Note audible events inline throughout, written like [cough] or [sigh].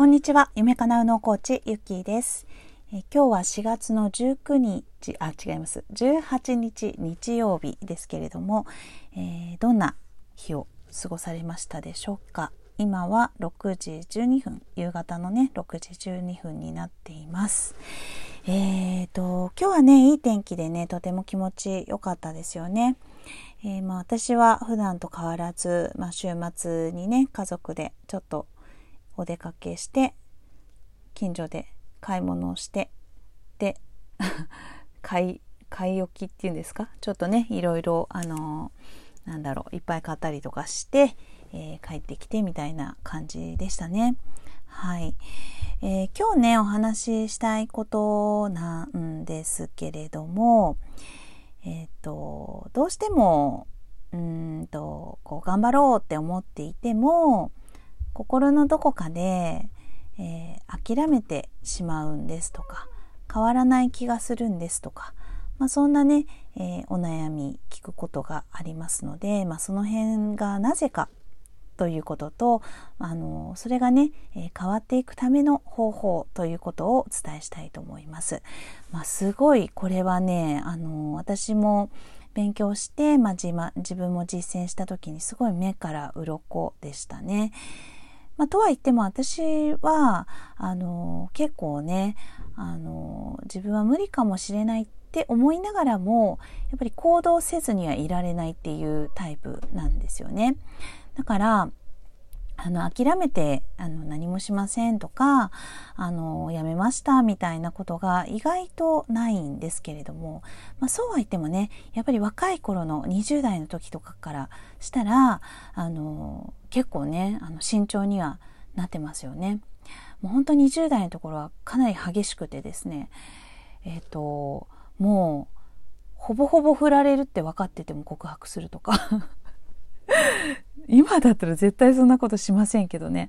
こんにちは。夢かなうのコーチ、ゆっきーです。え今日は4月の19日、あ、違います。18日日曜日ですけれども、えー、どんな日を過ごされましたでしょうか？今は6時12分、夕方のね、6時12分になっています。えーと、今日はね、いい天気でね、とても気持ちよかったですよね。えー、まあ、私は普段と変わらず、まあ、週末にね家族でちょっとお出かけして近所で買い物をしてで [laughs] 買い買い置きっていうんですか？ちょっとねいろいろあのー、なんだろういっぱい買ったりとかして、えー、帰ってきてみたいな感じでしたね。はい、えー、今日ねお話ししたいことなんですけれども、えっ、ー、とどうしてもうんとこう頑張ろうって思っていても心のどこかで、えー、諦めてしまうんですとか変わらない気がするんですとか、まあ、そんなね、えー、お悩み聞くことがありますので、まあ、その辺がなぜかということとあのそれがね、え、変わっていくための方法ということをお伝えしたいと思います。まあ、すごいこれはねあの私も勉強して、まあ、自自分も実践した時にすごい目から鱗でしたね。まあ、とは言っても私はあの結構ねあの自分は無理かもしれないって思いながらもやっぱり行動せずにはいられないっていうタイプなんですよね。だからあの諦めてあの何もしませんとかあのやめましたみたいなことが意外とないんですけれども、まあ、そうは言ってもねやっぱり若い頃の20代の時とかからしたらあの結構ねあの慎重にはなってますよね。もう本当20代のところはかなり激しくてですねえっ、ー、ともうほぼほぼ振られるって分かってても告白するとか [laughs] 今だったら絶対そんなことしませんけどね。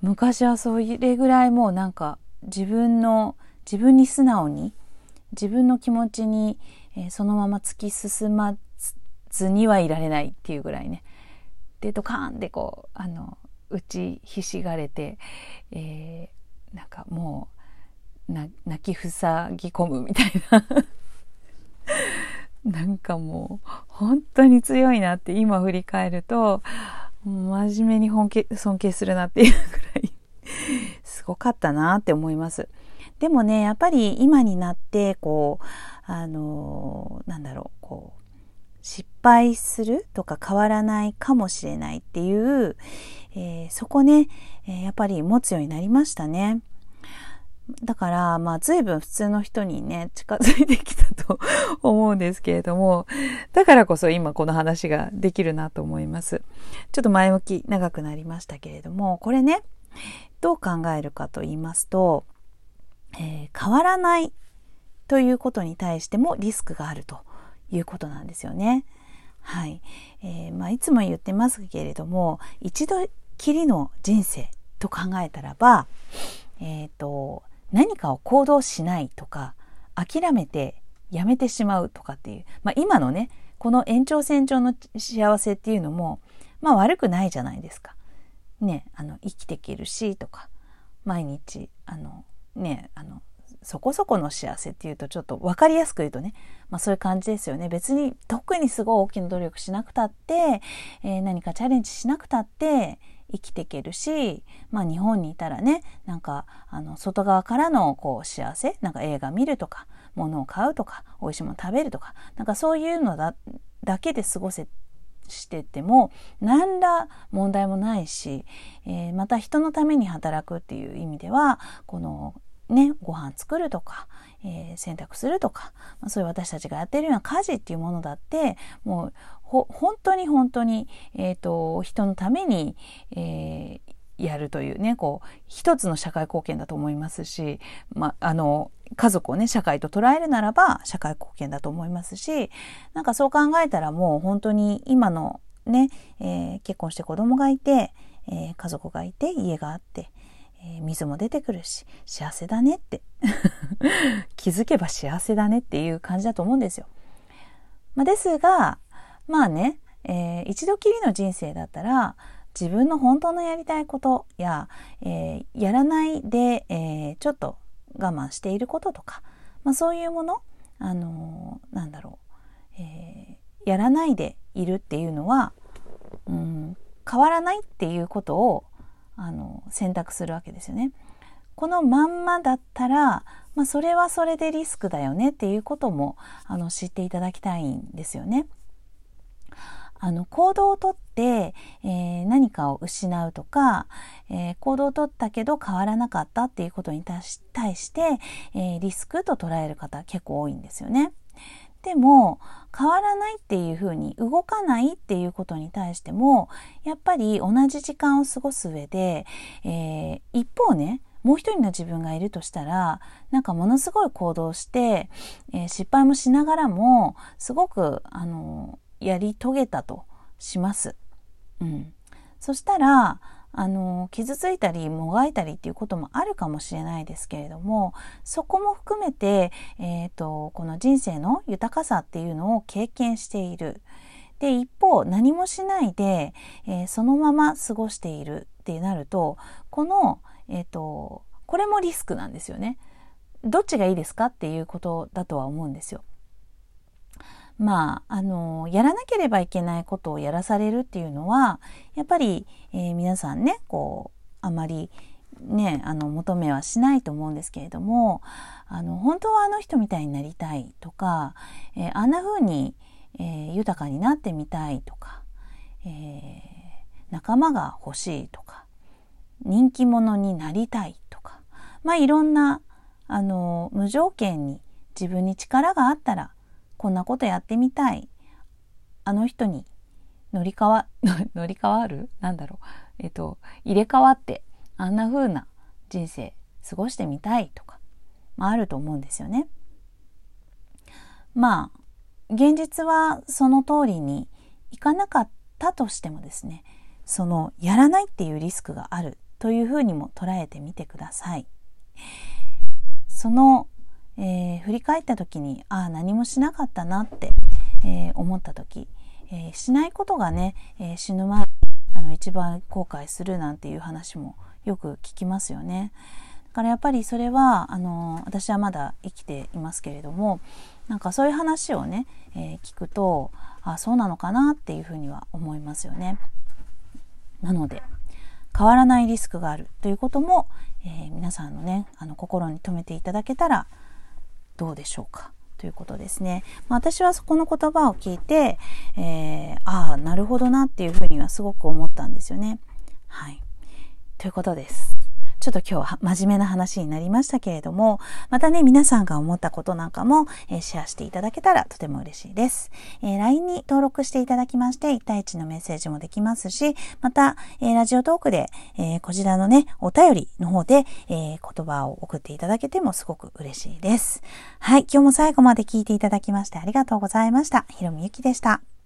昔はそれぐらいもうなんか自分の自分に素直に自分の気持ちに、えー、そのまま突き進まずにはいられないっていうぐらいね。でドカーンってこうあの打ちひしがれて、えー、なんかもう泣きふさぎ込むみたいな。[laughs] なんかもう本当に強いなって今振り返ると真面目に本気尊敬するなっていうぐらいすごかったなって思います。でもねやっぱり今になってこうあのなんだろうこう失敗するとか変わらないかもしれないっていう、えー、そこね、え、やっぱり持つようになりましたね。だから、まあ、随分普通の人にね、近づいてきたと [laughs] 思うんですけれども、だからこそ今この話ができるなと思います。ちょっと前向き長くなりましたけれども、これね、どう考えるかと言いますと、えー、変わらないということに対してもリスクがあるということなんですよね。はい。えー、まあ、いつも言ってますけれども、一度きりの人生と考えたらば、えっ、ー、と、何かを行動しないとか諦めてやめてしまうとかっていう、まあ、今のねこの延長線上の幸せっていうのもまあ悪くないじゃないですか。ねあの生きていけるしとか毎日あのねあのそこそこの幸せっていうとちょっと分かりやすく言うとね、まあ、そういう感じですよね別に特にすごい大きな努力しなくたって、えー、何かチャレンジしなくたって生きていけるし、まあ日本にいたらね、なんかあの外側からのこう幸せ、なんか映画見るとか、物を買うとか、美味しいもの食べるとか、なんかそういうのだだけで過ごせしてても何ら問題もないし、えー、また人のために働くっていう意味ではこのねご飯作るとか、えー、洗濯するとか、まあ、そういう私たちがやってるような家事っていうものだってもう本当に本当に、えーと、人のために、えー、やるというねこう一つの社会貢献だと思いますし、まあ、の家族をね社会と捉えるならば社会貢献だと思いますしなんかそう考えたらもう本当に今のね、えー、結婚して子供がいて、えー、家族がいて家があって、え、水も出てくるし幸せだねって [laughs] 気づけば幸せだねっていう感じだと思うんですよ。まあ、ですがまあね、えー、一度きりの人生だったら自分の本当のやりたいことや、えー、やらないで、えー、ちょっと我慢していることとか、まあ、そういうもの、あのー、なんだろう、え、やらないでいるっていうのは、うん、変わらないっていうことをあの選択するわけですよね。このまんまだったら、まあ、それはそれでリスクだよねっていうこともあの知っていただきたいんですよね。あの行動をとって、えー、何かを失うとか、えー、行動をとったけど変わらなかったっていうことに対して、えー、リスクと捉える方結構多いんですよね。でも変わらないっていうふうに動かないっていうことに対してもやっぱり同じ時間を過ごす上で、え一方ねもう一人の自分がいるとしたらなんかものすごい行動して、え失敗もしながらもすごくあのやり遂げたとします。うん、そしたらあの傷ついたりもがいたりっていうこともあるかもしれないですけれどもそこも含めて、えーと、この人生の豊かさっていうのを経験している。で一方何もしないで、えー、そのまま過ごしているってなるとこの、えーとこれもリスクなんですよね。どっちがいいですかっていうことだとは思うんですよ。まあ、あの、やらなければいけないことをやらされるっていうのは、やっぱり、えー、皆さんね、こう、あまり、ね、あの、求めはしないと思うんですけれども、あの、本当はあの人みたいになりたいとか、えー、あんな風に、えー、豊かになってみたいとか、え仲間が欲しいとか、人気者になりたいとか、まあ、いろんな、あの、無条件に自分に力があったら、こんなことやってみたいあの人に乗り換わ [laughs] 乗り換わる？なんだろう？えっと入れ替わってあんな風な人生過ごしてみたいとか、まあ、あると思うんですよね。まあ現実はその通りにいかなかったとしてもですねそのやらないっていうリスクがあるというふうにも捉えてみてください。そのえー、振り返った時にああ何もしなかったなって、えー、思った時、えー、しないことがね、え死ぬ前あの一番後悔するなんていう話もよく聞きますよね。だからやっぱりそれはあの私はまだ生きていますけれどもなんかそういう話をね、え聞くとあそうなのかなっていうふうには思いますよね。なので変わらないリスクがあるということも、え皆さんのねあの心に留めていただけたらどうでしょうか？ということですね。まあ、私はそこの言葉を聞いて、えー、ああ、なるほどなっていうふうにはすごく思ったんですよね。はい。ということです。ちょっと今日は真面目な話になりましたけれども、またね、皆さんが思ったことなんかも、えー、シェアしていただけたらとても嬉しいです。えー、LINE に登録していただきまして、1対1のメッセージもできますし、また、えー、ラジオトークで、えこちらのね、お便りの方で、え言葉を送っていただけてもすごく嬉しいです。はい、今日も最後まで聞いていただきましてありがとうございました。ひろみゆきでした。